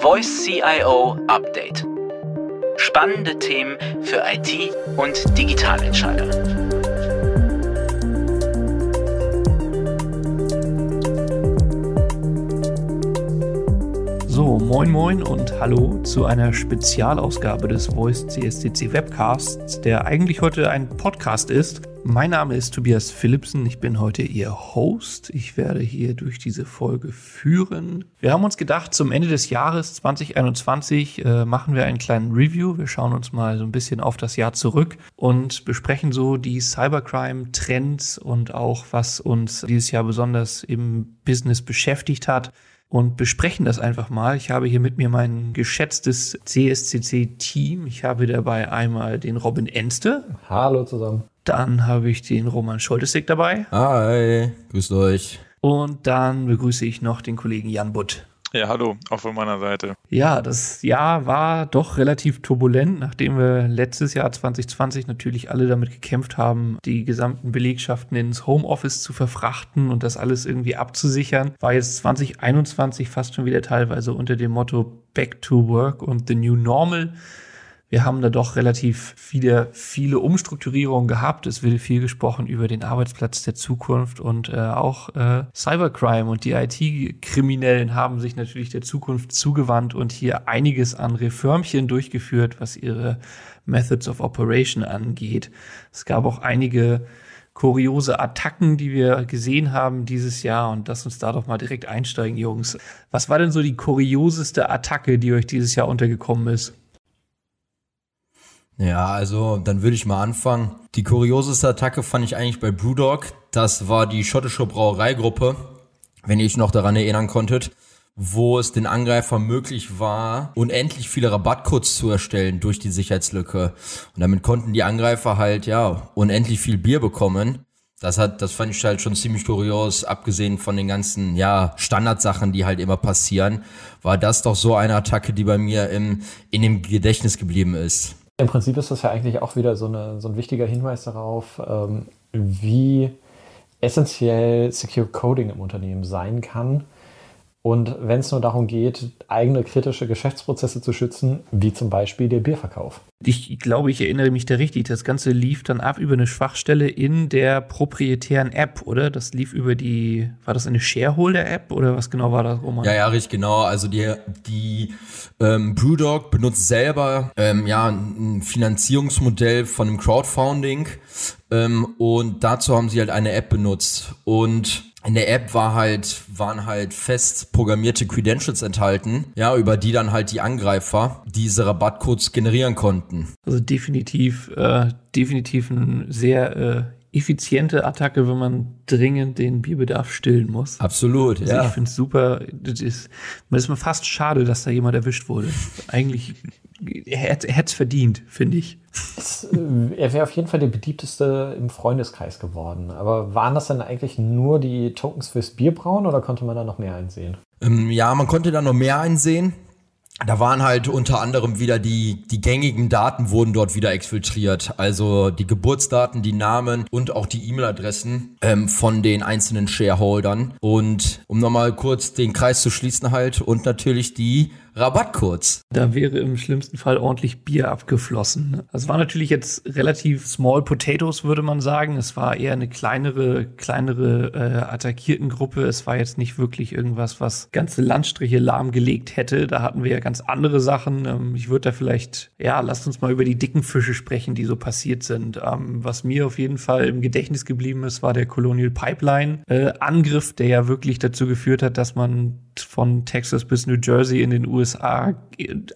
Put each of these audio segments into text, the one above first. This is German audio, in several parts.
Voice CIO Update. Spannende Themen für IT und Digitalentscheider. So, moin moin und hallo zu einer Spezialausgabe des Voice CSCC Webcasts, der eigentlich heute ein Podcast ist, mein Name ist Tobias Philipsen. Ich bin heute Ihr Host. Ich werde hier durch diese Folge führen. Wir haben uns gedacht, zum Ende des Jahres 2021 äh, machen wir einen kleinen Review. Wir schauen uns mal so ein bisschen auf das Jahr zurück und besprechen so die Cybercrime-Trends und auch, was uns dieses Jahr besonders im Business beschäftigt hat und besprechen das einfach mal. Ich habe hier mit mir mein geschätztes CSCC-Team. Ich habe dabei einmal den Robin Enste. Hallo zusammen. Dann habe ich den Roman Scholtesek dabei. Hi, grüßt euch. Und dann begrüße ich noch den Kollegen Jan Butt. Ja, hallo, auch von meiner Seite. Ja, das Jahr war doch relativ turbulent, nachdem wir letztes Jahr 2020 natürlich alle damit gekämpft haben, die gesamten Belegschaften ins Homeoffice zu verfrachten und das alles irgendwie abzusichern. War jetzt 2021 fast schon wieder teilweise unter dem Motto Back to Work und The New Normal wir haben da doch relativ viele, viele Umstrukturierungen gehabt. Es wird viel gesprochen über den Arbeitsplatz der Zukunft und äh, auch äh, Cybercrime und die IT-Kriminellen haben sich natürlich der Zukunft zugewandt und hier einiges an Reformchen durchgeführt, was ihre Methods of Operation angeht. Es gab auch einige kuriose Attacken, die wir gesehen haben dieses Jahr und lass uns da doch mal direkt einsteigen, Jungs. Was war denn so die kurioseste Attacke, die euch dieses Jahr untergekommen ist? Ja, also dann würde ich mal anfangen. Die kurioseste Attacke fand ich eigentlich bei Brewdog. Das war die schottische Brauereigruppe, wenn ihr euch noch daran erinnern konntet, wo es den Angreifern möglich war, unendlich viele Rabattcodes zu erstellen durch die Sicherheitslücke. Und damit konnten die Angreifer halt, ja, unendlich viel Bier bekommen. Das hat, das fand ich halt schon ziemlich kurios, abgesehen von den ganzen, ja, Standardsachen, die halt immer passieren, war das doch so eine Attacke, die bei mir im, in dem Gedächtnis geblieben ist. Im Prinzip ist das ja eigentlich auch wieder so, eine, so ein wichtiger Hinweis darauf, ähm, wie essentiell Secure Coding im Unternehmen sein kann und wenn es nur darum geht, eigene kritische Geschäftsprozesse zu schützen, wie zum Beispiel der Bierverkauf. Ich glaube, ich erinnere mich da richtig. Das Ganze lief dann ab über eine Schwachstelle in der proprietären App, oder? Das lief über die, war das eine Shareholder-App oder was genau war das, Roman? Ja, ja, richtig genau. Also die, die ähm, Brewdog benutzt selber ähm, ja, ein Finanzierungsmodell von einem Crowdfunding ähm, und dazu haben sie halt eine App benutzt und in der App war halt, waren halt fest programmierte Credentials enthalten, ja, über die dann halt die Angreifer diese Rabattcodes generieren konnten. Also definitiv, äh, definitiv eine sehr äh, effiziente Attacke, wenn man dringend den Bierbedarf stillen muss. Absolut, also ja. Ich finde es super. Das ist, das ist mir fast schade, dass da jemand erwischt wurde. Eigentlich, er hätte es verdient, finde ich. Es, äh, er wäre auf jeden Fall der beliebteste im Freundeskreis geworden. Aber waren das dann eigentlich nur die Tokens fürs Bierbrauen oder konnte man da noch mehr einsehen? Ähm, ja, man konnte da noch mehr einsehen. Da waren halt unter anderem wieder die, die gängigen Daten wurden dort wieder exfiltriert. Also die Geburtsdaten, die Namen und auch die E-Mail-Adressen ähm, von den einzelnen Shareholdern. Und um nochmal kurz den Kreis zu schließen halt und natürlich die Rabattcodes. Da wäre im schlimmsten Fall ordentlich Bier abgeflossen. Es war natürlich jetzt relativ small potatoes, würde man sagen. Es war eher eine kleinere, kleinere äh, attackierten Gruppe. Es war jetzt nicht wirklich irgendwas, was ganze Landstriche lahmgelegt hätte. Da hatten wir ja ganz andere Sachen. Ähm, ich würde da vielleicht, ja, lasst uns mal über die dicken Fische sprechen, die so passiert sind. Ähm, was mir auf jeden Fall im Gedächtnis geblieben ist, war der Colonial Pipeline äh, Angriff, der ja wirklich dazu geführt hat, dass man von Texas bis New Jersey in den USA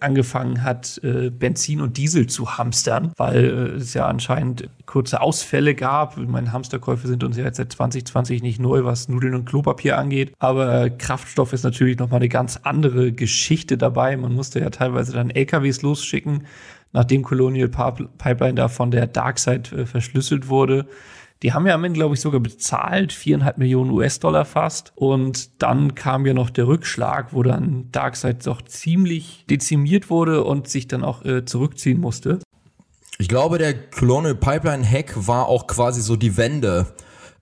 angefangen hat, äh, Benzin und Diesel zu hamstern, weil äh, es ja anscheinend kurze Ausfälle gab. Meine Hamsterkäufe sind uns ja jetzt seit 2020 nicht neu, was Nudeln und Klopapier angeht. Aber Kraftstoff ist natürlich nochmal eine ganz andere Geschichte dabei. Man musste ja teilweise dann LKWs losschicken, nachdem Colonial Pipeline da von der Darkside äh, verschlüsselt wurde. Die haben ja am Ende, glaube ich, sogar bezahlt, viereinhalb Millionen US-Dollar fast. Und dann kam ja noch der Rückschlag, wo dann Darkseid doch ziemlich dezimiert wurde und sich dann auch äh, zurückziehen musste. Ich glaube, der Colonial Pipeline Hack war auch quasi so die Wende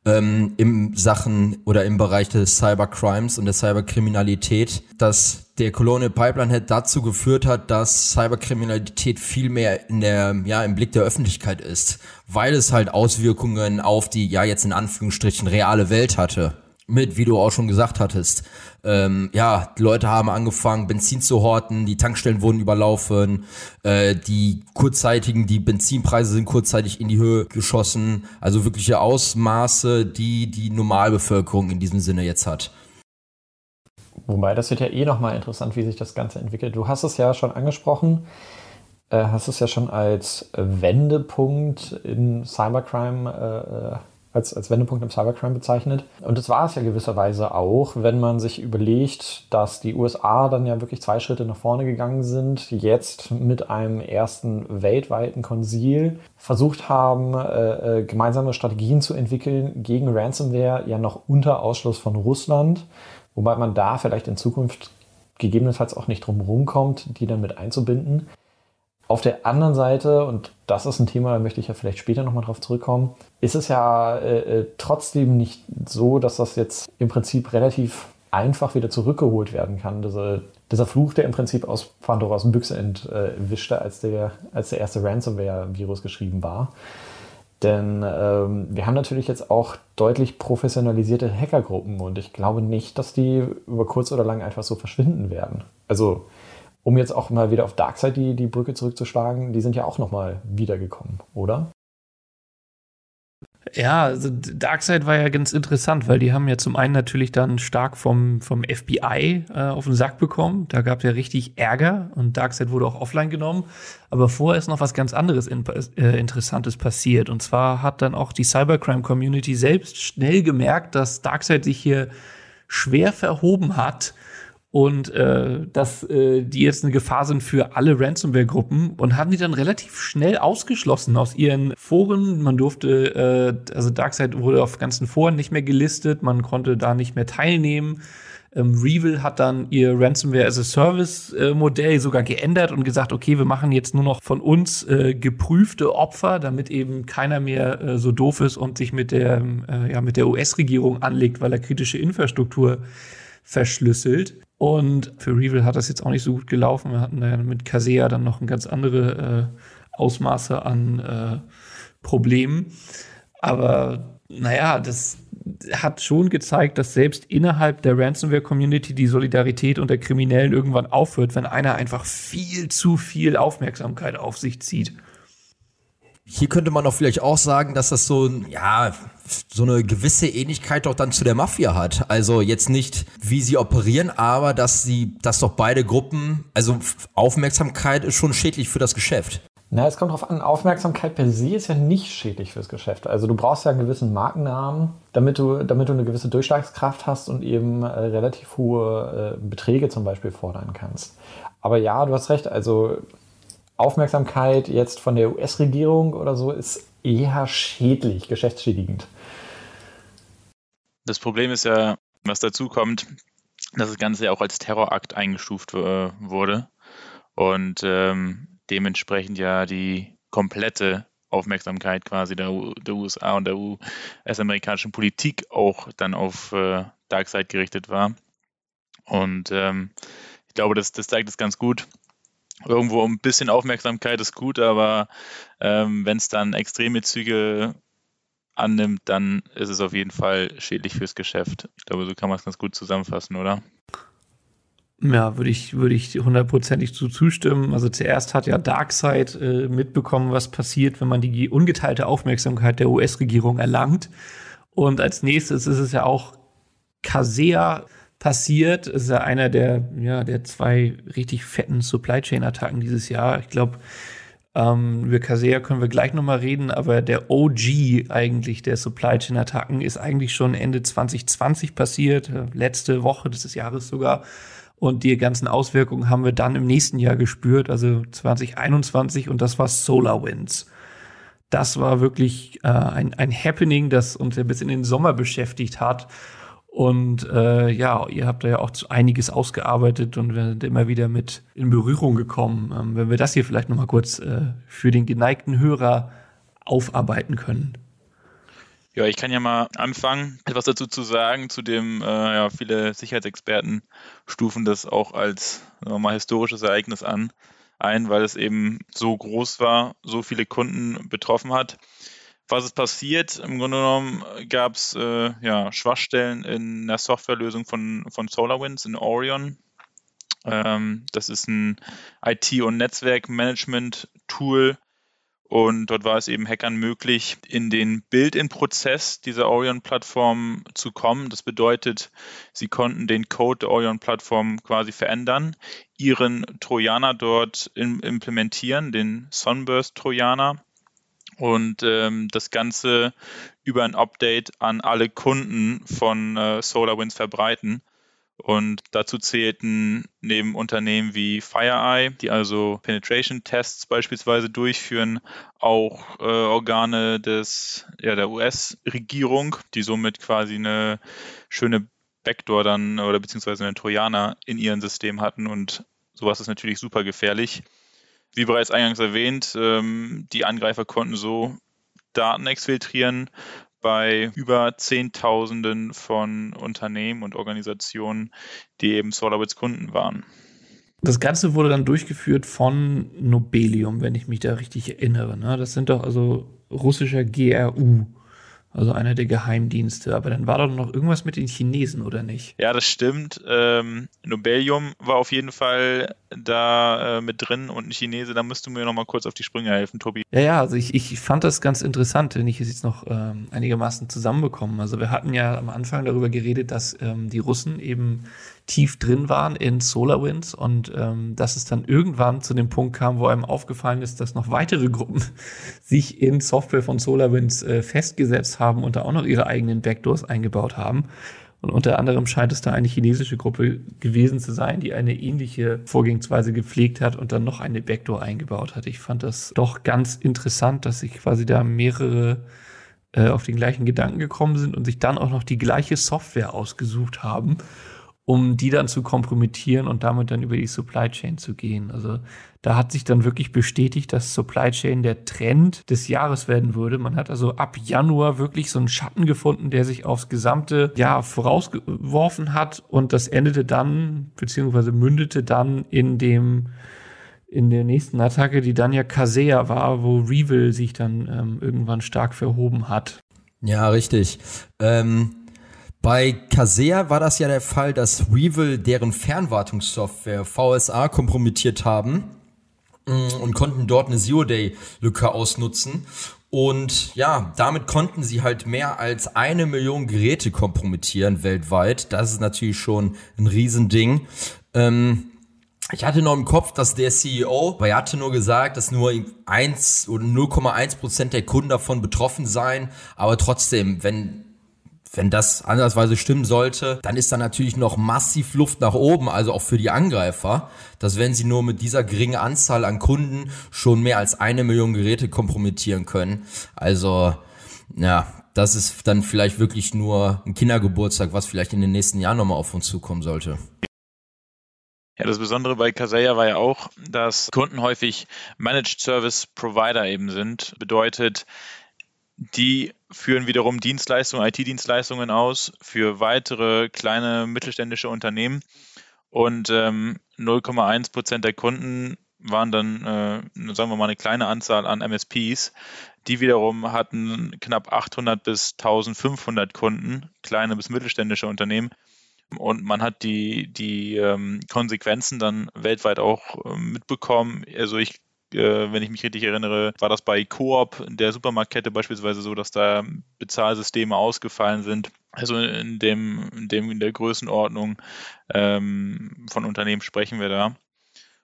ähm, im Sachen oder im Bereich des Cybercrimes und der Cyberkriminalität, dass der Colonial Pipeline Head dazu geführt hat, dass Cyberkriminalität viel mehr in der, ja, im Blick der Öffentlichkeit ist, weil es halt Auswirkungen auf die, ja, jetzt in Anführungsstrichen reale Welt hatte. Mit, wie du auch schon gesagt hattest, ähm, ja, Leute haben angefangen, Benzin zu horten, die Tankstellen wurden überlaufen, äh, die kurzzeitigen, die Benzinpreise sind kurzzeitig in die Höhe geschossen. Also wirkliche Ausmaße, die die Normalbevölkerung in diesem Sinne jetzt hat. Wobei, das wird ja eh nochmal interessant, wie sich das Ganze entwickelt. Du hast es ja schon angesprochen, äh, hast es ja schon als Wendepunkt in Cybercrime, äh, als, als Wendepunkt im Cybercrime bezeichnet. Und das war es ja gewisserweise auch, wenn man sich überlegt, dass die USA dann ja wirklich zwei Schritte nach vorne gegangen sind, jetzt mit einem ersten weltweiten Konzil versucht haben, äh, äh gemeinsame Strategien zu entwickeln gegen Ransomware, ja noch unter Ausschluss von Russland Wobei man da vielleicht in Zukunft gegebenenfalls auch nicht drum rumkommt, die dann mit einzubinden. Auf der anderen Seite, und das ist ein Thema, da möchte ich ja vielleicht später nochmal drauf zurückkommen, ist es ja äh, äh, trotzdem nicht so, dass das jetzt im Prinzip relativ einfach wieder zurückgeholt werden kann. Diese, dieser Fluch, der im Prinzip aus Pandoras Büchse entwischte, als der, als der erste Ransomware-Virus geschrieben war. Denn ähm, wir haben natürlich jetzt auch deutlich professionalisierte Hackergruppen und ich glaube nicht, dass die über kurz oder lang einfach so verschwinden werden. Also, um jetzt auch mal wieder auf Darkseid die, die Brücke zurückzuschlagen, die sind ja auch nochmal wiedergekommen, oder? Ja, also Darkseid war ja ganz interessant, weil die haben ja zum einen natürlich dann stark vom, vom FBI äh, auf den Sack bekommen. Da gab es ja richtig Ärger und Darkseid wurde auch offline genommen. Aber vorher ist noch was ganz anderes in, äh, Interessantes passiert. Und zwar hat dann auch die Cybercrime-Community selbst schnell gemerkt, dass Darkseid sich hier schwer verhoben hat und äh, dass äh, die jetzt eine Gefahr sind für alle Ransomware-Gruppen und haben die dann relativ schnell ausgeschlossen aus ihren Foren. Man durfte, äh, also Darkseid wurde auf ganzen Foren nicht mehr gelistet, man konnte da nicht mehr teilnehmen. Ähm, Revil hat dann ihr Ransomware as a Service äh, sogar geändert und gesagt, okay, wir machen jetzt nur noch von uns äh, geprüfte Opfer, damit eben keiner mehr äh, so doof ist und sich mit der, äh, ja, mit der US-Regierung anlegt, weil er kritische Infrastruktur verschlüsselt. Und für Revil hat das jetzt auch nicht so gut gelaufen. Wir hatten da ja mit Kasea dann noch ein ganz andere äh, Ausmaße an äh, Problemen. Aber naja, das hat schon gezeigt, dass selbst innerhalb der Ransomware-Community die Solidarität unter Kriminellen irgendwann aufhört, wenn einer einfach viel zu viel Aufmerksamkeit auf sich zieht. Hier könnte man doch vielleicht auch sagen, dass das so, ja, so eine gewisse Ähnlichkeit doch dann zu der Mafia hat. Also jetzt nicht, wie sie operieren, aber dass sie, dass doch beide Gruppen, also Aufmerksamkeit ist schon schädlich für das Geschäft. Na, es kommt darauf an, Aufmerksamkeit per se ist ja nicht schädlich fürs Geschäft. Also du brauchst ja einen gewissen Markennamen, damit du, damit du eine gewisse Durchschlagskraft hast und eben äh, relativ hohe äh, Beträge zum Beispiel fordern kannst. Aber ja, du hast recht, also Aufmerksamkeit jetzt von der US-Regierung oder so ist eher schädlich, geschäftsschädigend. Das Problem ist ja, was dazu kommt, dass das Ganze ja auch als Terrorakt eingestuft äh, wurde und ähm, dementsprechend ja die komplette Aufmerksamkeit quasi der, der USA und der US-amerikanischen Politik auch dann auf äh, Darkseid gerichtet war. Und ähm, ich glaube, das, das zeigt es ganz gut, irgendwo ein bisschen Aufmerksamkeit ist gut, aber ähm, wenn es dann extreme Züge annimmt, dann ist es auf jeden Fall schädlich fürs Geschäft. Ich glaube, so kann man es ganz gut zusammenfassen, oder? Ja, würde ich, würde ich hundertprozentig zu zustimmen. Also zuerst hat ja Darkseid äh, mitbekommen, was passiert, wenn man die ungeteilte Aufmerksamkeit der US-Regierung erlangt. Und als nächstes ist es ja auch Kasea passiert. Es ist ja einer der, ja, der zwei richtig fetten Supply Chain Attacken dieses Jahr. Ich glaube, ähm, über Kasea können wir gleich nochmal reden, aber der OG eigentlich der Supply Chain Attacken ist eigentlich schon Ende 2020 passiert, äh, letzte Woche des Jahres sogar. Und die ganzen Auswirkungen haben wir dann im nächsten Jahr gespürt, also 2021, und das war SolarWinds. Das war wirklich äh, ein, ein Happening, das uns ja bis in den Sommer beschäftigt hat. Und äh, ja, ihr habt da ja auch einiges ausgearbeitet und wir sind immer wieder mit in Berührung gekommen. Ähm, wenn wir das hier vielleicht noch mal kurz äh, für den geneigten Hörer aufarbeiten können. Ja, ich kann ja mal anfangen, etwas dazu zu sagen, zu dem, äh, ja, viele Sicherheitsexperten stufen das auch als mal historisches Ereignis an, ein, weil es eben so groß war, so viele Kunden betroffen hat. Was ist passiert? Im Grunde genommen gab es äh, ja, Schwachstellen in der Softwarelösung von, von SolarWinds in Orion. Ähm, das ist ein IT- und Netzwerkmanagement-Tool, und dort war es eben Hackern möglich, in den Build-in-Prozess dieser Orion-Plattform zu kommen. Das bedeutet, sie konnten den Code der Orion-Plattform quasi verändern, ihren Trojaner dort implementieren, den Sunburst-Trojaner. Und ähm, das Ganze über ein Update an alle Kunden von äh, SolarWinds verbreiten. Und dazu zählten neben Unternehmen wie FireEye, die also Penetration-Tests beispielsweise durchführen, auch äh, Organe des, ja, der US-Regierung, die somit quasi eine schöne Backdoor dann oder beziehungsweise einen Trojaner in ihrem System hatten und sowas ist natürlich super gefährlich. Wie bereits eingangs erwähnt, ähm, die Angreifer konnten so Daten exfiltrieren bei über Zehntausenden von Unternehmen und Organisationen, die eben SolarWinds Kunden waren. Das Ganze wurde dann durchgeführt von Nobelium, wenn ich mich da richtig erinnere. Ne? Das sind doch also russischer GRU also einer der Geheimdienste. Aber dann war doch noch irgendwas mit den Chinesen, oder nicht? Ja, das stimmt. Ähm, Nobelium war auf jeden Fall da äh, mit drin und ein Chinese. Da müsst du mir noch mal kurz auf die Sprünge helfen, Tobi. Ja, ja, also ich, ich fand das ganz interessant, wenn ich es jetzt noch ähm, einigermaßen zusammenbekommen. Also wir hatten ja am Anfang darüber geredet, dass ähm, die Russen eben tief drin waren in SolarWinds und ähm, dass es dann irgendwann zu dem Punkt kam, wo einem aufgefallen ist, dass noch weitere Gruppen sich in Software von SolarWinds äh, festgesetzt haben und da auch noch ihre eigenen Backdoors eingebaut haben. Und unter anderem scheint es da eine chinesische Gruppe gewesen zu sein, die eine ähnliche Vorgehensweise gepflegt hat und dann noch eine Backdoor eingebaut hat. Ich fand das doch ganz interessant, dass sich quasi da mehrere äh, auf den gleichen Gedanken gekommen sind und sich dann auch noch die gleiche Software ausgesucht haben um die dann zu kompromittieren und damit dann über die Supply Chain zu gehen. Also da hat sich dann wirklich bestätigt, dass Supply Chain der Trend des Jahres werden würde. Man hat also ab Januar wirklich so einen Schatten gefunden, der sich aufs gesamte Jahr vorausgeworfen hat und das endete dann, beziehungsweise mündete dann in dem in der nächsten Attacke, die dann ja Kaseya war, wo Revil sich dann ähm, irgendwann stark verhoben hat. Ja, richtig. Ähm bei Kasea war das ja der Fall, dass Weevil deren Fernwartungssoftware VSA kompromittiert haben mm, und konnten dort eine Zero-Day-Lücke ausnutzen. Und ja, damit konnten sie halt mehr als eine Million Geräte kompromittieren weltweit. Das ist natürlich schon ein Riesending. Ähm, ich hatte noch im Kopf, dass der CEO, er hatte nur gesagt, dass nur 1 oder 0,1 Prozent der Kunden davon betroffen seien. Aber trotzdem, wenn wenn das andersweise stimmen sollte, dann ist da natürlich noch massiv Luft nach oben, also auch für die Angreifer, dass wenn sie nur mit dieser geringen Anzahl an Kunden schon mehr als eine Million Geräte kompromittieren können. Also, ja, das ist dann vielleicht wirklich nur ein Kindergeburtstag, was vielleicht in den nächsten Jahren nochmal auf uns zukommen sollte. Ja, das Besondere bei Kaseya war ja auch, dass Kunden häufig Managed Service Provider eben sind. Bedeutet, die führen wiederum Dienstleistungen, IT-Dienstleistungen aus für weitere kleine mittelständische Unternehmen. Und ähm, 0,1 Prozent der Kunden waren dann, äh, sagen wir mal, eine kleine Anzahl an MSPs. Die wiederum hatten knapp 800 bis 1500 Kunden, kleine bis mittelständische Unternehmen. Und man hat die, die ähm, Konsequenzen dann weltweit auch äh, mitbekommen. Also ich äh, wenn ich mich richtig erinnere, war das bei Coop, der Supermarktkette beispielsweise so, dass da Bezahlsysteme ausgefallen sind. Also in dem, in dem in der Größenordnung ähm, von Unternehmen sprechen wir da.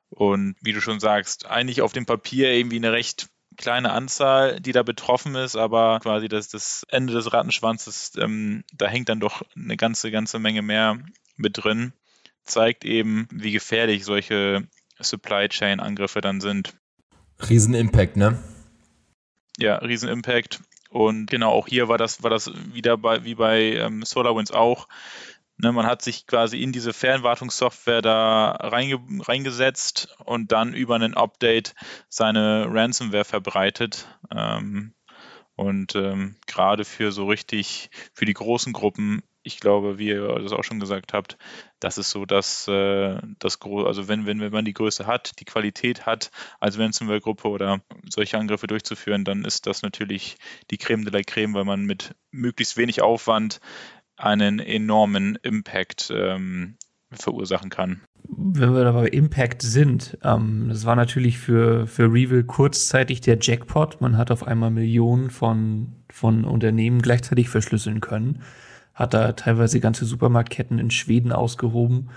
Und wie du schon sagst, eigentlich auf dem Papier irgendwie eine recht kleine Anzahl, die da betroffen ist, aber quasi das, das Ende des Rattenschwanzes, ähm, da hängt dann doch eine ganze, ganze Menge mehr mit drin. Zeigt eben, wie gefährlich solche Supply Chain Angriffe dann sind. Riesen-Impact, ne? Ja, Riesen-Impact. Und genau, auch hier war das, war das wieder bei, wie bei ähm, SolarWinds auch. Ne, man hat sich quasi in diese Fernwartungssoftware da reinge reingesetzt und dann über einen Update seine Ransomware verbreitet. Ähm, Und ähm, gerade für so richtig, für die großen Gruppen ich glaube, wie ihr das auch schon gesagt habt, das ist so, dass äh, das also wenn, wenn, wenn man die Größe hat, die Qualität hat, als Ransomware-Gruppe oder solche Angriffe durchzuführen, dann ist das natürlich die Creme de la Creme, weil man mit möglichst wenig Aufwand einen enormen Impact ähm, verursachen kann. Wenn wir da bei Impact sind, ähm, das war natürlich für, für Reveal kurzzeitig der Jackpot. Man hat auf einmal Millionen von, von Unternehmen gleichzeitig verschlüsseln können hat da teilweise ganze Supermarktketten in Schweden ausgehoben.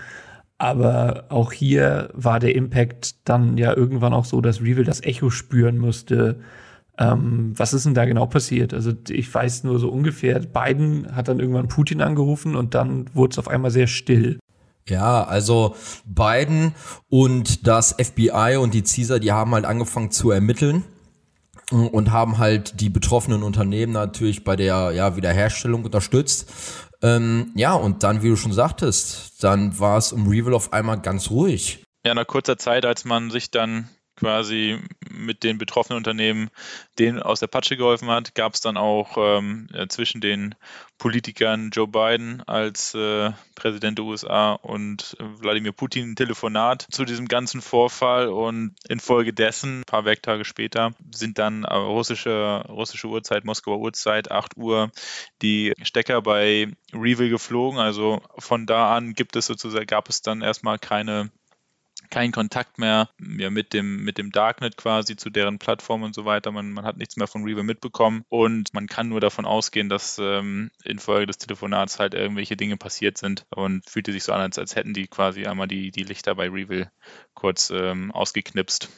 Aber auch hier war der Impact dann ja irgendwann auch so, dass Reveal das Echo spüren musste. Ähm, was ist denn da genau passiert? Also ich weiß nur so ungefähr, Biden hat dann irgendwann Putin angerufen und dann wurde es auf einmal sehr still. Ja, also Biden und das FBI und die CISA, die haben halt angefangen zu ermitteln und haben halt die betroffenen Unternehmen natürlich bei der ja, Wiederherstellung unterstützt. Ähm, ja, und dann, wie du schon sagtest, dann war es um Reveal auf einmal ganz ruhig. Ja, nach kurzer Zeit, als man sich dann quasi mit den betroffenen Unternehmen denen aus der Patsche geholfen hat, gab es dann auch ähm, zwischen den Politikern Joe Biden als äh, Präsident der USA und Wladimir Putin ein Telefonat zu diesem ganzen Vorfall und infolgedessen, ein paar Werktage später, sind dann äh, russische, russische Uhrzeit, Moskauer Uhrzeit, 8 Uhr, die Stecker bei Reveal geflogen. Also von da an gibt es sozusagen, gab es dann erstmal keine keinen Kontakt mehr ja, mit, dem, mit dem Darknet quasi zu deren Plattform und so weiter. Man, man hat nichts mehr von Reaver mitbekommen und man kann nur davon ausgehen, dass ähm, infolge des Telefonats halt irgendwelche Dinge passiert sind und fühlte sich so an, als, als hätten die quasi einmal die, die Lichter bei Reveal kurz ähm, ausgeknipst.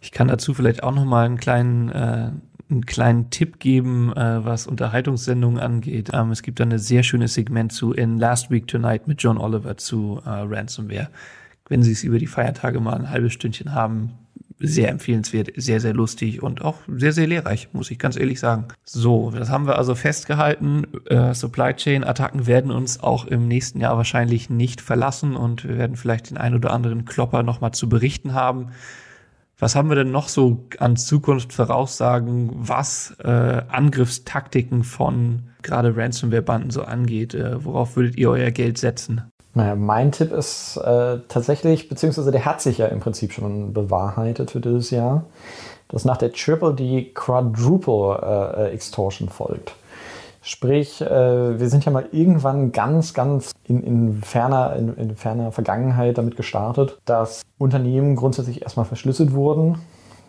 Ich kann dazu vielleicht auch noch mal einen kleinen äh, einen kleinen Tipp geben, äh, was Unterhaltungssendungen angeht. Ähm, es gibt da ein sehr schönes Segment zu In Last Week Tonight mit John Oliver zu äh, Ransomware wenn Sie es über die Feiertage mal ein halbes Stündchen haben, sehr empfehlenswert, sehr, sehr lustig und auch sehr, sehr lehrreich, muss ich ganz ehrlich sagen. So, das haben wir also festgehalten. Äh, Supply Chain Attacken werden uns auch im nächsten Jahr wahrscheinlich nicht verlassen und wir werden vielleicht den ein oder anderen Klopper nochmal zu berichten haben. Was haben wir denn noch so an Zukunft voraussagen, was äh, Angriffstaktiken von gerade Ransomware-Banden so angeht? Äh, worauf würdet ihr euer Geld setzen? Naja, mein Tipp ist äh, tatsächlich, beziehungsweise der hat sich ja im Prinzip schon bewahrheitet für dieses Jahr, dass nach der Triple die Quadruple äh, Extortion folgt. Sprich, äh, wir sind ja mal irgendwann ganz, ganz in, in, ferner, in, in ferner Vergangenheit damit gestartet, dass Unternehmen grundsätzlich erstmal verschlüsselt wurden.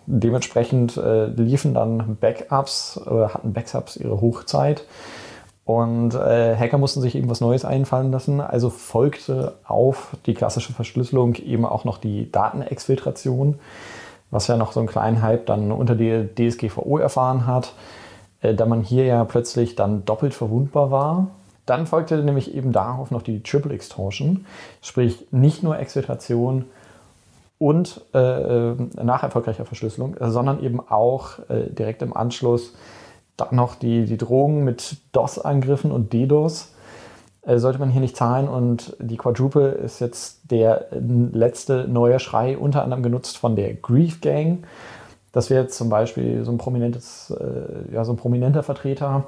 Dementsprechend äh, liefen dann Backups oder hatten Backups ihre Hochzeit. Und äh, Hacker mussten sich eben was Neues einfallen lassen. Also folgte auf die klassische Verschlüsselung eben auch noch die Datenexfiltration, was ja noch so einen kleinen Hype dann unter die DSGVO erfahren hat, äh, da man hier ja plötzlich dann doppelt verwundbar war. Dann folgte nämlich eben darauf noch die Triple Extortion, sprich nicht nur Exfiltration und äh, äh nach erfolgreicher Verschlüsselung, sondern eben auch äh, direkt im Anschluss dann noch die, die Drogen mit DOS-Angriffen und DDoS äh, sollte man hier nicht zahlen. Und die Quadruple ist jetzt der äh, letzte neue Schrei, unter anderem genutzt von der Grief Gang. Das wäre jetzt zum Beispiel so ein prominentes, äh, ja, so ein prominenter Vertreter.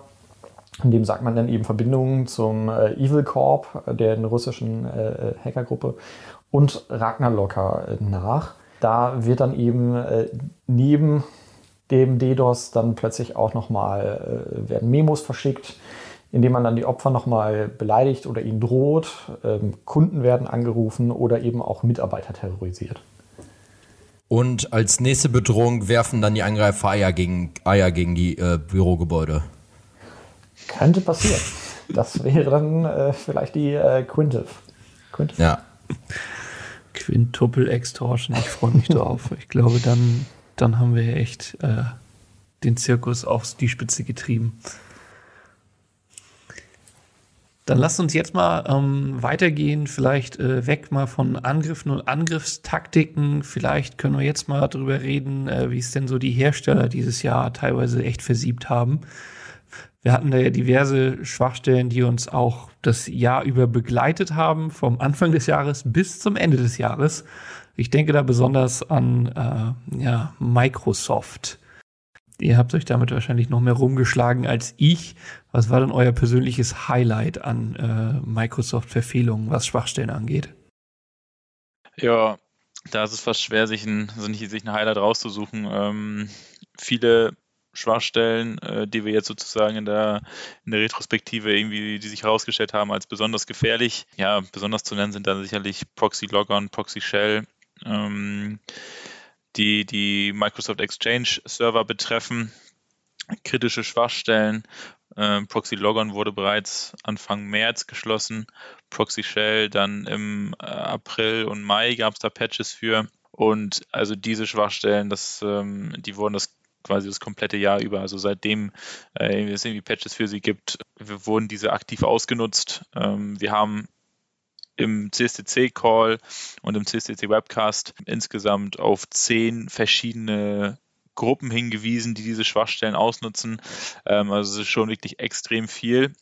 In dem sagt man dann eben Verbindungen zum äh, Evil Corp, äh, der russischen äh, Hackergruppe, und Ragnar Locker nach. Da wird dann eben neben dem DDoS dann plötzlich auch nochmal äh, werden Memos verschickt, indem man dann die Opfer nochmal beleidigt oder ihnen droht. Ähm, Kunden werden angerufen oder eben auch Mitarbeiter terrorisiert. Und als nächste Bedrohung werfen dann die Angreifer Eier gegen, Eier gegen die äh, Bürogebäude. Könnte passieren. Das wäre dann äh, vielleicht die äh, Quintive. Quintive. Ja. Quintuple Extortion, ich freue mich drauf. Ich glaube, dann dann haben wir echt äh, den Zirkus auf die Spitze getrieben. Dann lasst uns jetzt mal ähm, weitergehen, vielleicht äh, weg mal von Angriffen und Angriffstaktiken. Vielleicht können wir jetzt mal darüber reden, äh, wie es denn so die Hersteller dieses Jahr teilweise echt versiebt haben. Wir hatten da ja diverse Schwachstellen, die uns auch das Jahr über begleitet haben, vom Anfang des Jahres bis zum Ende des Jahres. Ich denke da besonders an äh, ja, Microsoft. Ihr habt euch damit wahrscheinlich noch mehr rumgeschlagen als ich. Was war denn euer persönliches Highlight an äh, Microsoft-Verfehlungen, was Schwachstellen angeht? Ja, da ist es fast schwer, sich ein, sich ein Highlight rauszusuchen. Ähm, viele Schwachstellen, äh, die wir jetzt sozusagen in der, in der Retrospektive irgendwie, die sich herausgestellt haben als besonders gefährlich. Ja, besonders zu nennen sind da sicherlich Proxy Logon, Proxy Shell, ähm, die die Microsoft Exchange Server betreffen. Kritische Schwachstellen. Äh, Proxy Logon wurde bereits Anfang März geschlossen. Proxy Shell dann im äh, April und Mai gab es da Patches für. Und also diese Schwachstellen, das, ähm, die wurden das quasi das komplette Jahr über. Also seitdem äh, es irgendwie Patches für sie gibt, wurden diese aktiv ausgenutzt. Ähm, wir haben im CSTC-Call und im CSTC-Webcast insgesamt auf zehn verschiedene Gruppen hingewiesen, die diese Schwachstellen ausnutzen. Ähm, also es ist schon wirklich extrem viel.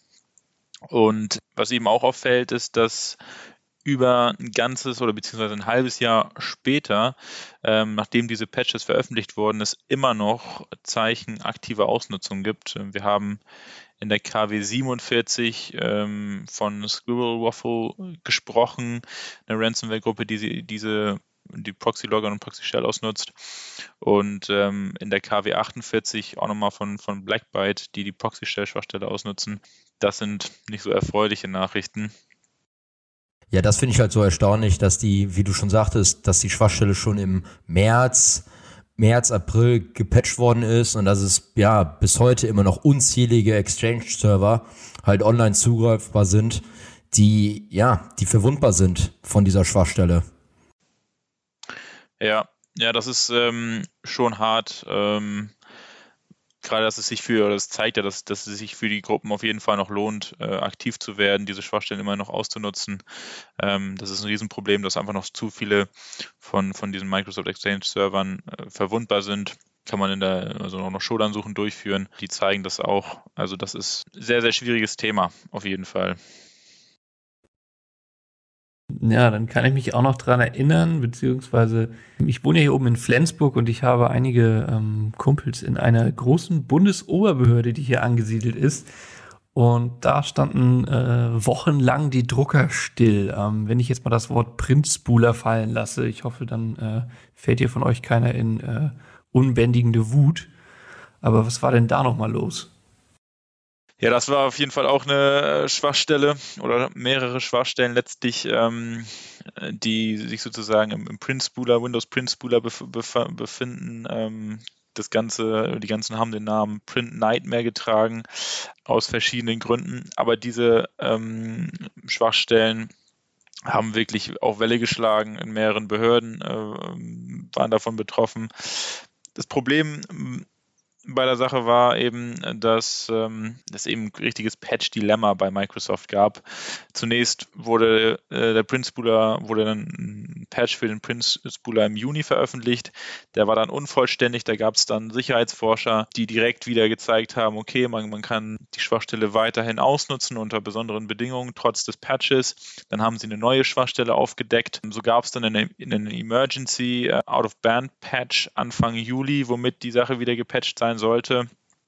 Und was eben auch auffällt, ist, dass über ein ganzes oder beziehungsweise ein halbes Jahr später, ähm, nachdem diese Patches veröffentlicht wurden, es immer noch Zeichen aktiver Ausnutzung gibt. Wir haben in der KW 47 ähm, von Squirrel Waffle gesprochen, eine Ransomware-Gruppe, die diese die Proxy-Logger und Proxy-Shell ausnutzt. Und ähm, in der KW 48 auch nochmal von, von Blackbyte, die die Proxy-Shell-Schwachstelle ausnutzen. Das sind nicht so erfreuliche Nachrichten. Ja, das finde ich halt so erstaunlich, dass die, wie du schon sagtest, dass die Schwachstelle schon im März, März, April gepatcht worden ist und dass es ja bis heute immer noch unzählige Exchange-Server halt online zugreifbar sind, die ja, die verwundbar sind von dieser Schwachstelle. Ja, ja, das ist ähm, schon hart. Ähm, gerade, dass es sich für, oder das zeigt ja, dass, dass es sich für die Gruppen auf jeden Fall noch lohnt, äh, aktiv zu werden, diese Schwachstellen immer noch auszunutzen. Ähm, das ist ein Riesenproblem, dass einfach noch zu viele von, von diesen Microsoft Exchange-Servern äh, verwundbar sind. Kann man in der, also noch Showdown-Suchen durchführen. Die zeigen das auch. Also das ist ein sehr, sehr schwieriges Thema, auf jeden Fall. Ja, dann kann ich mich auch noch dran erinnern, beziehungsweise ich wohne ja hier oben in Flensburg und ich habe einige ähm, Kumpels in einer großen Bundesoberbehörde, die hier angesiedelt ist. Und da standen äh, wochenlang die Drucker still. Ähm, wenn ich jetzt mal das Wort Printspuler fallen lasse, ich hoffe, dann äh, fällt hier von euch keiner in äh, unbändigende Wut. Aber was war denn da nochmal los? Ja, das war auf jeden Fall auch eine äh, Schwachstelle oder mehrere Schwachstellen letztlich, ähm, die sich sozusagen im, im Print Spooler, Windows Print Spooler bef bef befinden. Ähm, das Ganze, die ganzen haben den Namen Print Nightmare getragen, aus verschiedenen Gründen. Aber diese ähm, Schwachstellen haben wirklich auch Welle geschlagen in mehreren Behörden, äh, waren davon betroffen. Das Problem bei der Sache war eben, dass ähm, es eben ein richtiges Patch-Dilemma bei Microsoft gab. Zunächst wurde äh, der Print Spooler, wurde dann ein Patch für den Print Spooler im Juni veröffentlicht. Der war dann unvollständig. Da gab es dann Sicherheitsforscher, die direkt wieder gezeigt haben, okay, man, man kann die Schwachstelle weiterhin ausnutzen unter besonderen Bedingungen, trotz des Patches. Dann haben sie eine neue Schwachstelle aufgedeckt. So gab es dann eine, eine Emergency uh, Out-of-Band-Patch Anfang Juli, womit die Sache wieder gepatcht sein sollte.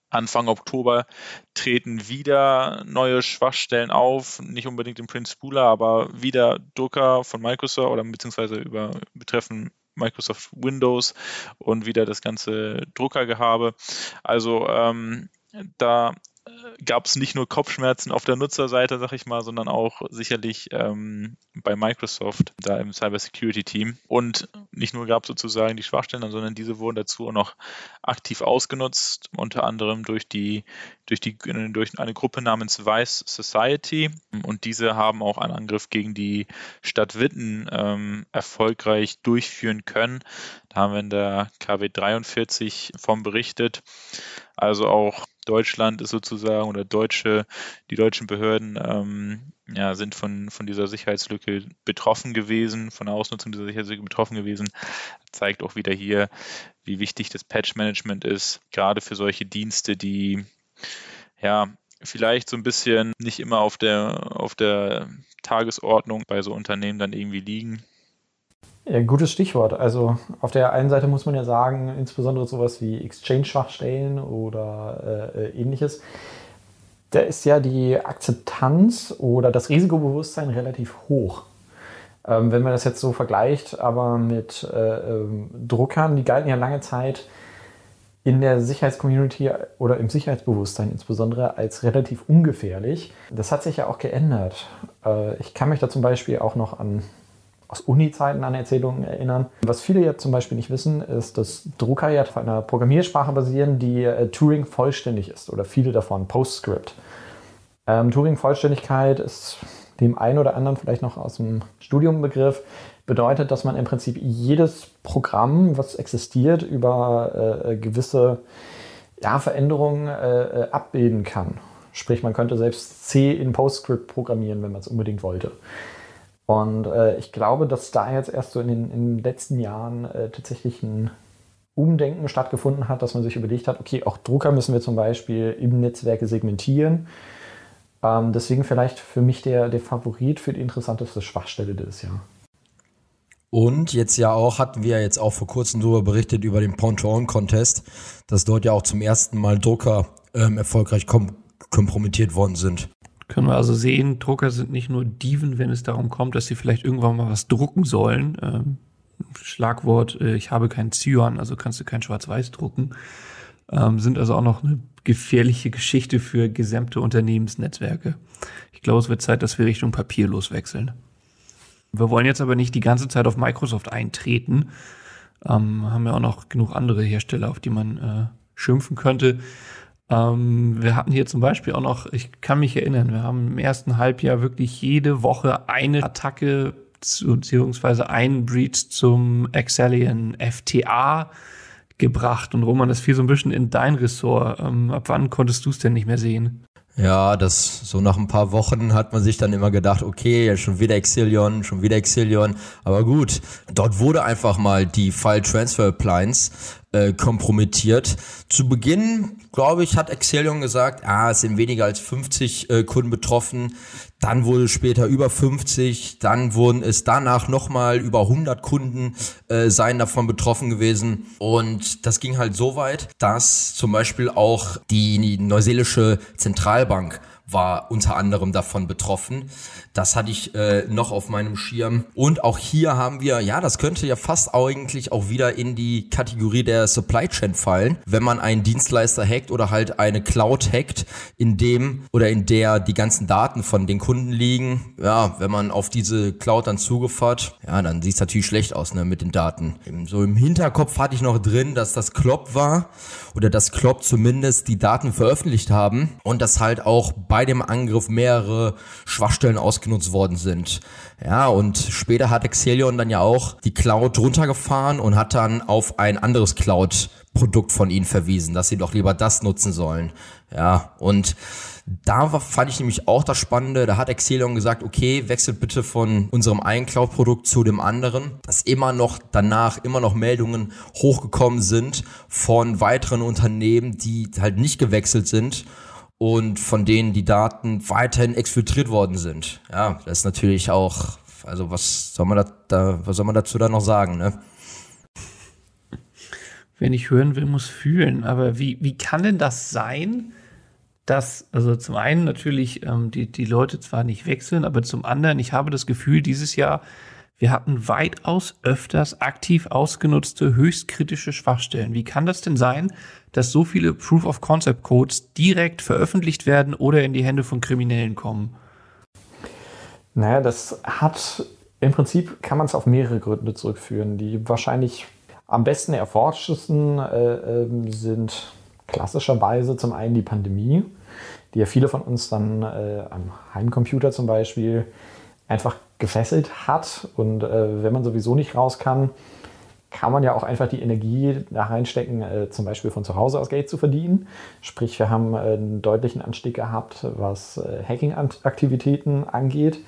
Anfang Oktober treten wieder neue Schwachstellen auf, nicht unbedingt im Print Spooler, aber wieder Drucker von Microsoft oder beziehungsweise über betreffen Microsoft Windows und wieder das ganze Druckergehabe. Also ähm, da gab es nicht nur Kopfschmerzen auf der Nutzerseite, sag ich mal, sondern auch sicherlich ähm, bei Microsoft, da im Cybersecurity-Team. Und nicht nur gab es sozusagen die Schwachstellen, sondern diese wurden dazu auch noch aktiv ausgenutzt, unter anderem durch die, durch die, durch eine Gruppe namens Vice Society. Und diese haben auch einen Angriff gegen die Stadt Witten ähm, erfolgreich durchführen können. Da haben wir in der KW 43 vom berichtet. Also auch Deutschland ist sozusagen oder deutsche, die deutschen Behörden ähm, ja, sind von, von dieser Sicherheitslücke betroffen gewesen, von der Ausnutzung dieser Sicherheitslücke betroffen gewesen. Zeigt auch wieder hier, wie wichtig das Patch-Management ist, gerade für solche Dienste, die ja vielleicht so ein bisschen nicht immer auf der, auf der Tagesordnung bei so Unternehmen dann irgendwie liegen. Ja, gutes Stichwort. Also auf der einen Seite muss man ja sagen, insbesondere sowas wie Exchange-Schwachstellen oder äh, ähnliches, da ist ja die Akzeptanz oder das Risikobewusstsein relativ hoch. Ähm, wenn man das jetzt so vergleicht, aber mit äh, ähm, Druckern, die galten ja lange Zeit in der Sicherheitscommunity oder im Sicherheitsbewusstsein insbesondere als relativ ungefährlich. Das hat sich ja auch geändert. Äh, ich kann mich da zum Beispiel auch noch an aus Uni-Zeiten an Erzählungen erinnern. Was viele jetzt zum Beispiel nicht wissen, ist, dass Drucker ja auf einer Programmiersprache basieren, die äh, Turing vollständig ist oder viele davon PostScript. Ähm, Turing-Vollständigkeit ist dem einen oder anderen vielleicht noch aus dem Studiumbegriff, bedeutet, dass man im Prinzip jedes Programm, was existiert, über äh, gewisse ja, Veränderungen äh, äh, abbilden kann. Sprich, man könnte selbst C in PostScript programmieren, wenn man es unbedingt wollte. Und äh, ich glaube, dass da jetzt erst so in den, in den letzten Jahren äh, tatsächlich ein Umdenken stattgefunden hat, dass man sich überlegt hat, okay, auch Drucker müssen wir zum Beispiel im Netzwerke segmentieren. Ähm, deswegen vielleicht für mich der, der Favorit für die interessanteste Schwachstelle dieses Jahr. Und jetzt ja auch, hatten wir jetzt auch vor kurzem darüber berichtet, über den Pontoon-Contest, dass dort ja auch zum ersten Mal Drucker ähm, erfolgreich kom kompromittiert worden sind. Können wir also sehen, Drucker sind nicht nur Dieven, wenn es darum kommt, dass sie vielleicht irgendwann mal was drucken sollen. Ähm, Schlagwort, äh, ich habe kein Zyan, also kannst du kein Schwarz-Weiß drucken. Ähm, sind also auch noch eine gefährliche Geschichte für gesamte Unternehmensnetzwerke. Ich glaube, es wird Zeit, dass wir Richtung papierlos wechseln. Wir wollen jetzt aber nicht die ganze Zeit auf Microsoft eintreten. Ähm, haben ja auch noch genug andere Hersteller, auf die man äh, schimpfen könnte. Ähm, wir hatten hier zum Beispiel auch noch, ich kann mich erinnern, wir haben im ersten Halbjahr wirklich jede Woche eine Attacke beziehungsweise einen Breach zum Excellion FTA gebracht. Und Roman, das fiel so ein bisschen in dein Ressort. Ähm, ab wann konntest du es denn nicht mehr sehen? Ja, das so nach ein paar Wochen hat man sich dann immer gedacht, okay, schon wieder Exilion, schon wieder Exilion. Aber gut, dort wurde einfach mal die File Transfer Appliance äh, kompromittiert. Zu Beginn, glaube ich, hat Excellion gesagt, ah, es sind weniger als 50 äh, Kunden betroffen. Dann wurde später über 50, dann wurden es danach nochmal über 100 Kunden äh, seien davon betroffen gewesen. Und das ging halt so weit, dass zum Beispiel auch die neuseelische Zentralbank war unter anderem davon betroffen. Das hatte ich äh, noch auf meinem Schirm. Und auch hier haben wir, ja, das könnte ja fast eigentlich auch wieder in die Kategorie der Supply Chain fallen, wenn man einen Dienstleister hackt oder halt eine Cloud hackt, in dem oder in der die ganzen Daten von den Kunden liegen. Ja, wenn man auf diese Cloud dann Zugriff hat, ja, dann sieht es natürlich schlecht aus ne, mit den Daten. So im Hinterkopf hatte ich noch drin, dass das Klopp war oder dass Klopp zumindest die Daten veröffentlicht haben und dass halt auch bei dem Angriff mehrere Schwachstellen aus ausgenutzt worden sind. Ja, und später hat Exelion dann ja auch die Cloud runtergefahren und hat dann auf ein anderes Cloud-Produkt von ihnen verwiesen, dass sie doch lieber das nutzen sollen. Ja, und da fand ich nämlich auch das Spannende. Da hat Exelion gesagt, okay, wechselt bitte von unserem einen Cloud-Produkt zu dem anderen. Dass immer noch danach immer noch Meldungen hochgekommen sind von weiteren Unternehmen, die halt nicht gewechselt sind und von denen die Daten weiterhin exfiltriert worden sind. Ja, das ist natürlich auch, also was soll man da, da was soll man dazu da noch sagen, ne? Wer nicht hören will, muss fühlen. Aber wie, wie kann denn das sein, dass, also zum einen natürlich ähm, die, die Leute zwar nicht wechseln, aber zum anderen, ich habe das Gefühl, dieses Jahr, wir hatten weitaus öfters aktiv ausgenutzte, höchst kritische Schwachstellen. Wie kann das denn sein, dass so viele Proof of Concept Codes direkt veröffentlicht werden oder in die Hände von Kriminellen kommen? Naja, das hat im Prinzip kann man es auf mehrere Gründe zurückführen. Die wahrscheinlich am besten erforschtesten äh, äh, sind klassischerweise zum einen die Pandemie, die ja viele von uns dann äh, am Heimcomputer zum Beispiel einfach gefesselt hat. Und äh, wenn man sowieso nicht raus kann, kann man ja auch einfach die Energie da reinstecken, äh, zum Beispiel von zu Hause aus Geld zu verdienen. Sprich, wir haben äh, einen deutlichen Anstieg gehabt, was äh, Hacking-Aktivitäten angeht.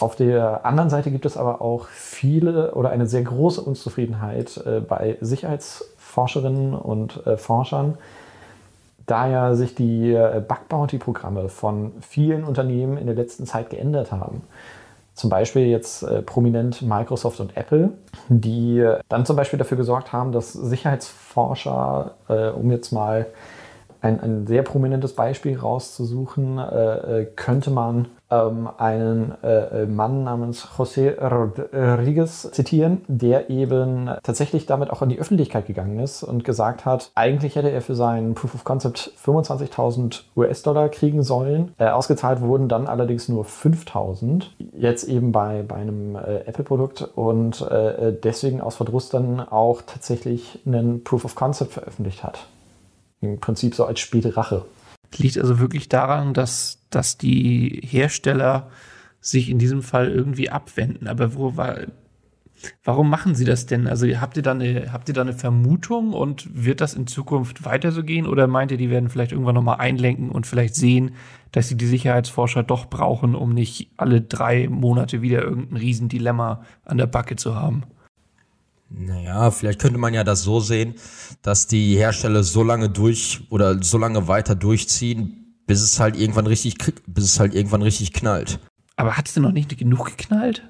Auf der anderen Seite gibt es aber auch viele oder eine sehr große Unzufriedenheit äh, bei Sicherheitsforscherinnen und äh, Forschern, da ja sich die Bug Bounty-Programme von vielen Unternehmen in der letzten Zeit geändert haben. Zum Beispiel jetzt äh, prominent Microsoft und Apple, die dann zum Beispiel dafür gesorgt haben, dass Sicherheitsforscher, äh, um jetzt mal ein, ein sehr prominentes Beispiel rauszusuchen, äh, äh könnte man ähm, einen äh, äh, Mann namens José Rodriguez zitieren, der eben tatsächlich damit auch in die Öffentlichkeit gegangen ist und gesagt hat, eigentlich hätte er für seinen Proof of Concept 25.000 US-Dollar kriegen sollen. Äh, ausgezahlt wurden dann allerdings nur 5.000, jetzt eben bei, bei einem äh, Apple-Produkt und äh, deswegen aus Verdruss dann auch tatsächlich einen Proof of Concept veröffentlicht hat im Prinzip so als Spielrache. Liegt also wirklich daran, dass, dass die Hersteller sich in diesem Fall irgendwie abwenden. Aber wo war, warum machen sie das denn? Also habt ihr, da eine, habt ihr da eine Vermutung und wird das in Zukunft weiter so gehen? Oder meint ihr, die werden vielleicht irgendwann nochmal einlenken und vielleicht sehen, dass sie die Sicherheitsforscher doch brauchen, um nicht alle drei Monate wieder irgendein Riesendilemma an der Backe zu haben? Naja, vielleicht könnte man ja das so sehen, dass die Hersteller so lange durch oder so lange weiter durchziehen, bis es halt irgendwann richtig, bis es halt irgendwann richtig knallt. Aber hat es denn noch nicht genug geknallt?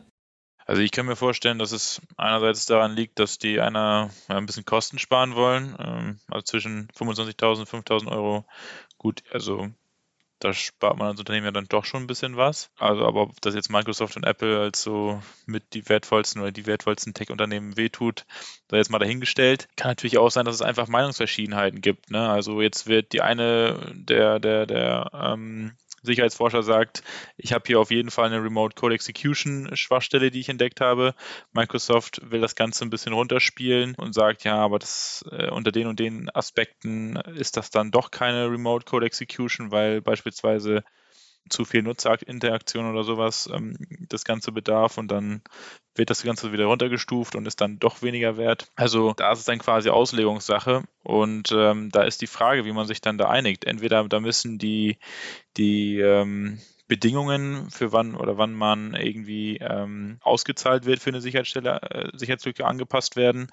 Also ich kann mir vorstellen, dass es einerseits daran liegt, dass die einer ein bisschen Kosten sparen wollen, ähm, also zwischen 25.000 und 5.000 Euro. Gut, also da spart man als Unternehmen ja dann doch schon ein bisschen was. Also, aber ob das jetzt Microsoft und Apple als so mit die wertvollsten oder die wertvollsten Tech-Unternehmen wehtut, da jetzt mal dahingestellt. Kann natürlich auch sein, dass es einfach Meinungsverschiedenheiten gibt. Ne? Also jetzt wird die eine der, der, der ähm, Sicherheitsforscher sagt, ich habe hier auf jeden Fall eine Remote Code Execution Schwachstelle, die ich entdeckt habe. Microsoft will das Ganze ein bisschen runterspielen und sagt, ja, aber das äh, unter den und den Aspekten ist das dann doch keine Remote Code Execution, weil beispielsweise zu viel Nutzerinteraktion oder sowas ähm, das Ganze bedarf und dann wird das Ganze wieder runtergestuft und ist dann doch weniger wert. Also da ist es dann quasi Auslegungssache und ähm, da ist die Frage, wie man sich dann da einigt. Entweder da müssen die, die ähm, Bedingungen, für wann oder wann man irgendwie ähm, ausgezahlt wird für eine Sicherheitsstelle, äh, Sicherheitslücke angepasst werden.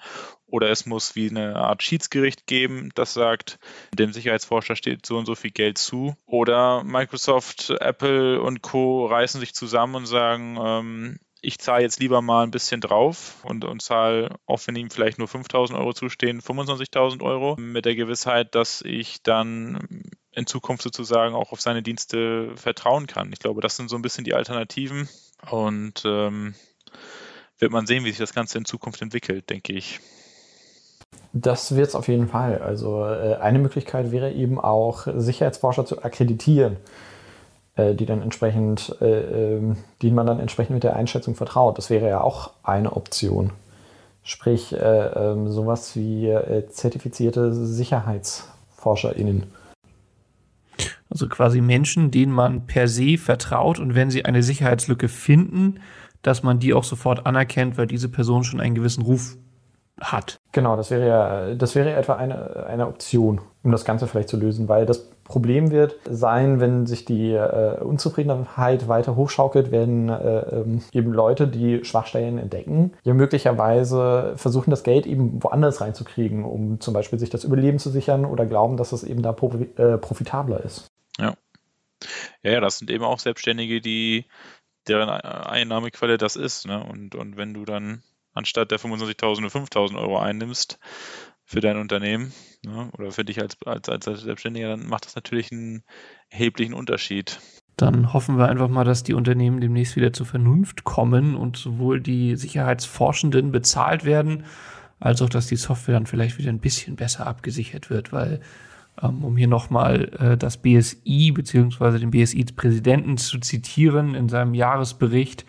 Oder es muss wie eine Art Schiedsgericht geben, das sagt, dem Sicherheitsforscher steht so und so viel Geld zu. Oder Microsoft, Apple und Co. reißen sich zusammen und sagen, ähm, ich zahle jetzt lieber mal ein bisschen drauf und, und zahle, auch wenn ihm vielleicht nur 5000 Euro zustehen, 25.000 Euro mit der Gewissheit, dass ich dann in Zukunft sozusagen auch auf seine Dienste vertrauen kann. Ich glaube, das sind so ein bisschen die Alternativen und ähm, wird man sehen, wie sich das Ganze in Zukunft entwickelt, denke ich. Das wird es auf jeden Fall. Also äh, eine Möglichkeit wäre eben auch, Sicherheitsforscher zu akkreditieren, äh, die dann entsprechend, äh, ähm, denen man dann entsprechend mit der Einschätzung vertraut. Das wäre ja auch eine Option. Sprich, äh, ähm, sowas wie äh, zertifizierte SicherheitsforscherInnen also quasi Menschen, denen man per se vertraut und wenn sie eine Sicherheitslücke finden, dass man die auch sofort anerkennt, weil diese Person schon einen gewissen Ruf hat. Genau, das wäre ja, das wäre etwa eine, eine Option, um das Ganze vielleicht zu lösen, weil das Problem wird sein, wenn sich die äh, Unzufriedenheit weiter hochschaukelt, werden äh, ähm, eben Leute, die Schwachstellen entdecken, ja möglicherweise versuchen, das Geld eben woanders reinzukriegen, um zum Beispiel sich das Überleben zu sichern oder glauben, dass es eben da äh, profitabler ist. Ja. Ja, das sind eben auch Selbstständige, die deren Einnahmequelle das ist. Ne? Und, und wenn du dann anstatt der 25.000 nur 5.000 Euro einnimmst für dein Unternehmen ne? oder für dich als, als, als Selbstständiger, dann macht das natürlich einen erheblichen Unterschied. Dann hoffen wir einfach mal, dass die Unternehmen demnächst wieder zur Vernunft kommen und sowohl die Sicherheitsforschenden bezahlt werden, als auch, dass die Software dann vielleicht wieder ein bisschen besser abgesichert wird, weil um hier nochmal äh, das BSI bzw. den BSI-Präsidenten zu zitieren in seinem Jahresbericht.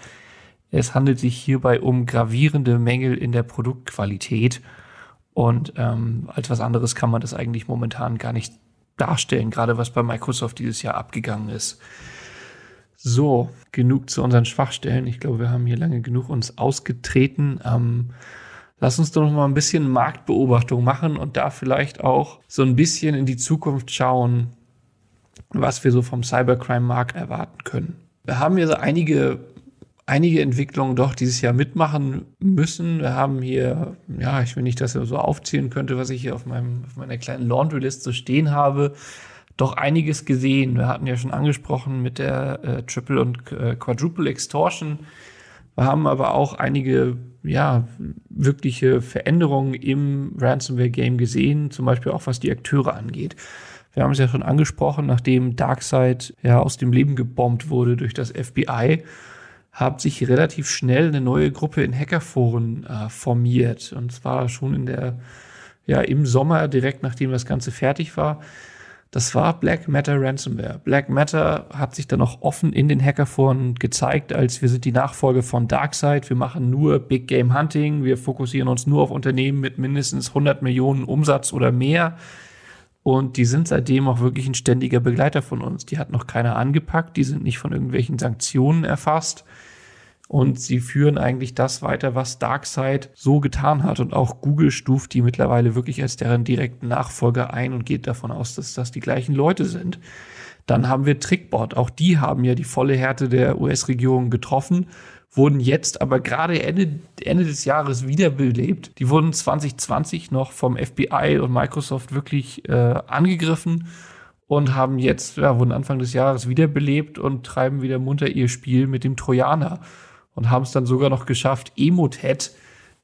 Es handelt sich hierbei um gravierende Mängel in der Produktqualität. Und ähm, als was anderes kann man das eigentlich momentan gar nicht darstellen, gerade was bei Microsoft dieses Jahr abgegangen ist. So, genug zu unseren Schwachstellen. Ich glaube, wir haben hier lange genug uns ausgetreten. Ähm, Lass uns doch noch mal ein bisschen Marktbeobachtung machen und da vielleicht auch so ein bisschen in die Zukunft schauen, was wir so vom Cybercrime-Markt erwarten können. Wir haben hier so einige, einige Entwicklungen doch dieses Jahr mitmachen müssen. Wir haben hier, ja, ich will nicht, dass ihr so aufzählen könnte, was ich hier auf, meinem, auf meiner kleinen Laundry-List so stehen habe, doch einiges gesehen. Wir hatten ja schon angesprochen mit der äh, Triple und äh, Quadruple Extortion Wir haben aber auch einige, ja, wirkliche Veränderungen im Ransomware-Game gesehen, zum Beispiel auch was die Akteure angeht. Wir haben es ja schon angesprochen, nachdem Darkseid ja aus dem Leben gebombt wurde durch das FBI, hat sich relativ schnell eine neue Gruppe in Hackerforen äh, formiert. Und zwar schon in der, ja, im Sommer, direkt nachdem das Ganze fertig war. Das war Black Matter Ransomware. Black Matter hat sich dann auch offen in den Hackerforen gezeigt, als wir sind die Nachfolge von Darkseid. Wir machen nur Big Game Hunting. Wir fokussieren uns nur auf Unternehmen mit mindestens 100 Millionen Umsatz oder mehr. Und die sind seitdem auch wirklich ein ständiger Begleiter von uns. Die hat noch keiner angepackt, die sind nicht von irgendwelchen Sanktionen erfasst. Und sie führen eigentlich das weiter, was Darkseid so getan hat. Und auch Google stuft die mittlerweile wirklich als deren direkten Nachfolger ein und geht davon aus, dass das die gleichen Leute sind. Dann haben wir Trickbot. Auch die haben ja die volle Härte der US-Regierung getroffen wurden jetzt aber gerade Ende, Ende des Jahres wiederbelebt. Die wurden 2020 noch vom FBI und Microsoft wirklich äh, angegriffen und haben jetzt, ja, wurden Anfang des Jahres wiederbelebt und treiben wieder munter ihr Spiel mit dem Trojaner und haben es dann sogar noch geschafft, Emotet,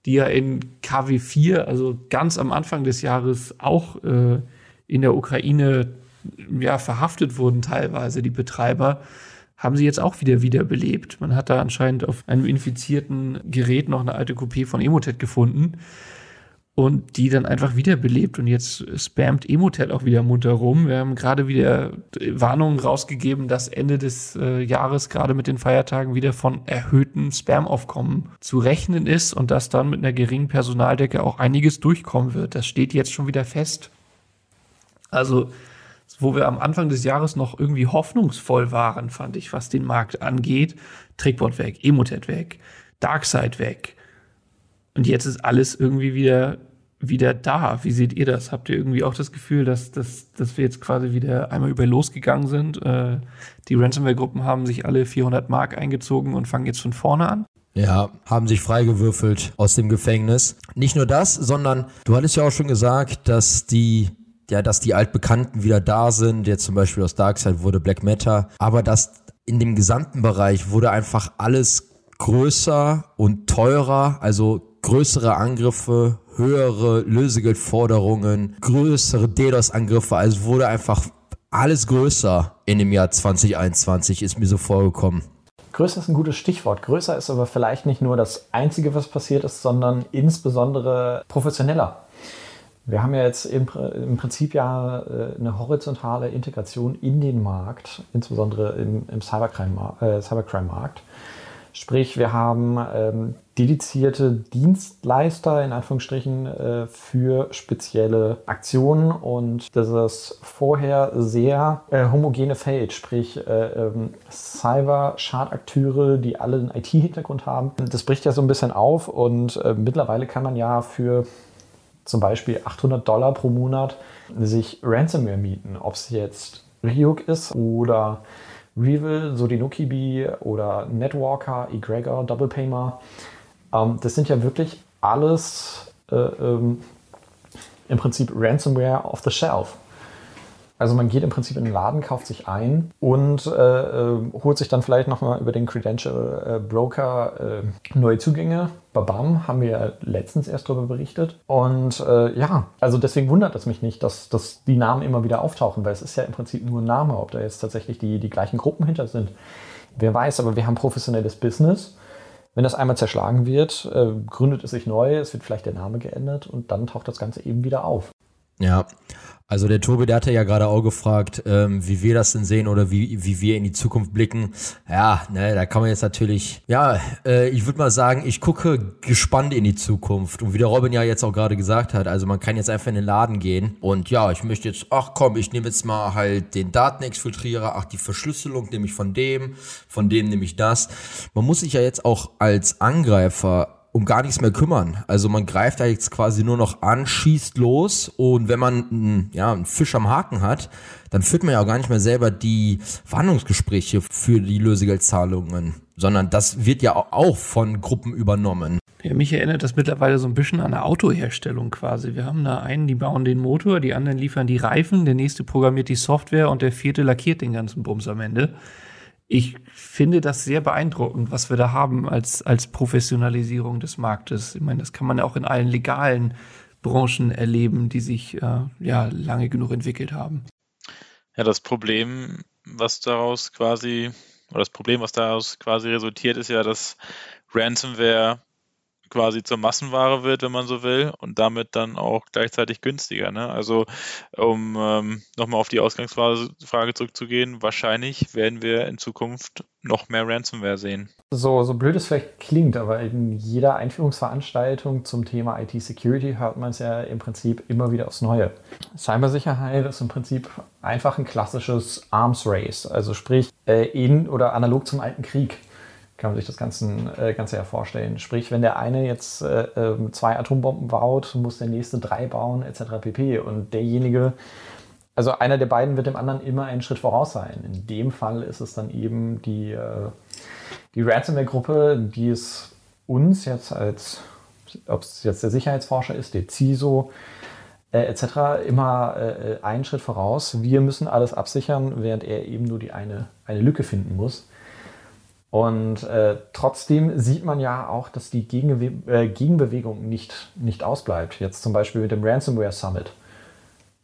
die ja in KW4, also ganz am Anfang des Jahres auch äh, in der Ukraine ja, verhaftet wurden teilweise, die Betreiber, haben sie jetzt auch wieder wiederbelebt. Man hat da anscheinend auf einem infizierten Gerät noch eine alte Kopie von Emotet gefunden und die dann einfach wiederbelebt und jetzt spammt Emotet auch wieder munter rum. Wir haben gerade wieder Warnungen rausgegeben, dass Ende des äh, Jahres gerade mit den Feiertagen wieder von erhöhtem Spamaufkommen zu rechnen ist und dass dann mit einer geringen Personaldecke auch einiges durchkommen wird. Das steht jetzt schon wieder fest. Also wo wir am Anfang des Jahres noch irgendwie hoffnungsvoll waren, fand ich, was den Markt angeht. Trickbot weg, Emotet weg, Darkseid weg. Und jetzt ist alles irgendwie wieder, wieder da. Wie seht ihr das? Habt ihr irgendwie auch das Gefühl, dass, dass, dass wir jetzt quasi wieder einmal über losgegangen sind? Äh, die Ransomware-Gruppen haben sich alle 400 Mark eingezogen und fangen jetzt von vorne an? Ja, haben sich freigewürfelt aus dem Gefängnis. Nicht nur das, sondern du hattest ja auch schon gesagt, dass die ja, dass die Altbekannten wieder da sind. Jetzt zum Beispiel aus Darkseid wurde Black Matter. Aber dass in dem gesamten Bereich wurde einfach alles größer und teurer. Also größere Angriffe, höhere Lösegeldforderungen, größere DDoS-Angriffe. Also wurde einfach alles größer in dem Jahr 2021, ist mir so vorgekommen. Größer ist ein gutes Stichwort. Größer ist aber vielleicht nicht nur das Einzige, was passiert ist, sondern insbesondere professioneller. Wir haben ja jetzt im, im Prinzip ja äh, eine horizontale Integration in den Markt, insbesondere im, im Cybercrime-Markt. Äh, Cybercrime Sprich, wir haben ähm, dedizierte Dienstleister in Anführungsstrichen äh, für spezielle Aktionen und das ist vorher sehr äh, homogene Feld, sprich äh, ähm, Cyber-Schadakteure, die alle einen IT-Hintergrund haben. Das bricht ja so ein bisschen auf und äh, mittlerweile kann man ja für zum Beispiel 800 Dollar pro Monat sich Ransomware mieten. Ob es jetzt Ryuk ist oder Revil, Sodinokibi oder Netwalker, Egregor, Double Paymer. Ähm, das sind ja wirklich alles äh, ähm, im Prinzip Ransomware off the shelf. Also man geht im Prinzip in den Laden, kauft sich ein und äh, äh, holt sich dann vielleicht nochmal über den Credential äh, Broker äh, neue Zugänge. Babam, haben wir ja letztens erst darüber berichtet. Und äh, ja, also deswegen wundert es mich nicht, dass, dass die Namen immer wieder auftauchen, weil es ist ja im Prinzip nur ein Name, ob da jetzt tatsächlich die, die gleichen Gruppen hinter sind. Wer weiß, aber wir haben professionelles Business. Wenn das einmal zerschlagen wird, äh, gründet es sich neu, es wird vielleicht der Name geändert und dann taucht das Ganze eben wieder auf. Ja, also der Tobi, der hatte ja gerade auch gefragt, ähm, wie wir das denn sehen oder wie, wie wir in die Zukunft blicken. Ja, ne, da kann man jetzt natürlich, ja, äh, ich würde mal sagen, ich gucke gespannt in die Zukunft. Und wie der Robin ja jetzt auch gerade gesagt hat, also man kann jetzt einfach in den Laden gehen und ja, ich möchte jetzt, ach komm, ich nehme jetzt mal halt den Datenexfiltrierer, ach die Verschlüsselung nehme ich von dem, von dem nehme ich das. Man muss sich ja jetzt auch als Angreifer um gar nichts mehr kümmern. Also man greift da jetzt quasi nur noch an, schießt los und wenn man einen, ja, einen Fisch am Haken hat, dann führt man ja auch gar nicht mehr selber die Verhandlungsgespräche für die Lösegeldzahlungen, sondern das wird ja auch von Gruppen übernommen. Ja, mich erinnert das mittlerweile so ein bisschen an eine Autoherstellung quasi. Wir haben da einen, die bauen den Motor, die anderen liefern die Reifen, der nächste programmiert die Software und der vierte lackiert den ganzen Bums am Ende. Ich finde das sehr beeindruckend, was wir da haben als, als Professionalisierung des Marktes. Ich meine, das kann man auch in allen legalen Branchen erleben, die sich äh, ja lange genug entwickelt haben. Ja, das Problem, was daraus quasi, oder das Problem, was daraus quasi resultiert, ist ja, dass Ransomware quasi zur Massenware wird, wenn man so will, und damit dann auch gleichzeitig günstiger. Ne? Also um ähm, nochmal auf die Ausgangsfrage zurückzugehen, wahrscheinlich werden wir in Zukunft noch mehr Ransomware sehen. So, so blöd es vielleicht klingt, aber in jeder Einführungsveranstaltung zum Thema IT-Security hört man es ja im Prinzip immer wieder aufs Neue. Cybersicherheit ist im Prinzip einfach ein klassisches Arms Race, also sprich äh, in oder analog zum alten Krieg kann man sich das Ganze, äh, Ganze ja vorstellen. Sprich, wenn der eine jetzt äh, ähm, zwei Atombomben baut, muss der nächste drei bauen, etc. pp. Und derjenige, also einer der beiden wird dem anderen immer einen Schritt voraus sein. In dem Fall ist es dann eben die, äh, die Ransomware-Gruppe, die es uns jetzt als, ob es jetzt der Sicherheitsforscher ist, der CISO, äh, etc. immer äh, einen Schritt voraus. Wir müssen alles absichern, während er eben nur die eine, eine Lücke finden muss. Und äh, trotzdem sieht man ja auch, dass die Gegenbe äh, Gegenbewegung nicht, nicht ausbleibt. Jetzt zum Beispiel mit dem Ransomware Summit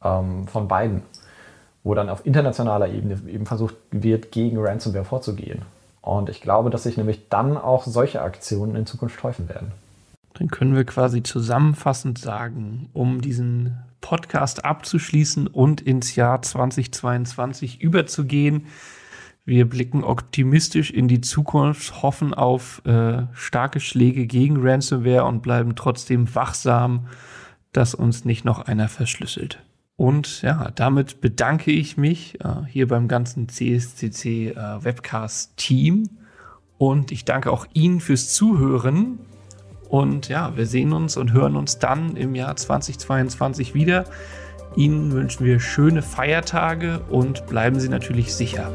ähm, von beiden, wo dann auf internationaler Ebene eben versucht wird, gegen Ransomware vorzugehen. Und ich glaube, dass sich nämlich dann auch solche Aktionen in Zukunft häufen werden. Dann können wir quasi zusammenfassend sagen, um diesen Podcast abzuschließen und ins Jahr 2022 überzugehen, wir blicken optimistisch in die Zukunft, hoffen auf äh, starke Schläge gegen Ransomware und bleiben trotzdem wachsam, dass uns nicht noch einer verschlüsselt. Und ja, damit bedanke ich mich äh, hier beim ganzen CSCC äh, Webcast Team und ich danke auch Ihnen fürs Zuhören. Und ja, wir sehen uns und hören uns dann im Jahr 2022 wieder. Ihnen wünschen wir schöne Feiertage und bleiben Sie natürlich sicher.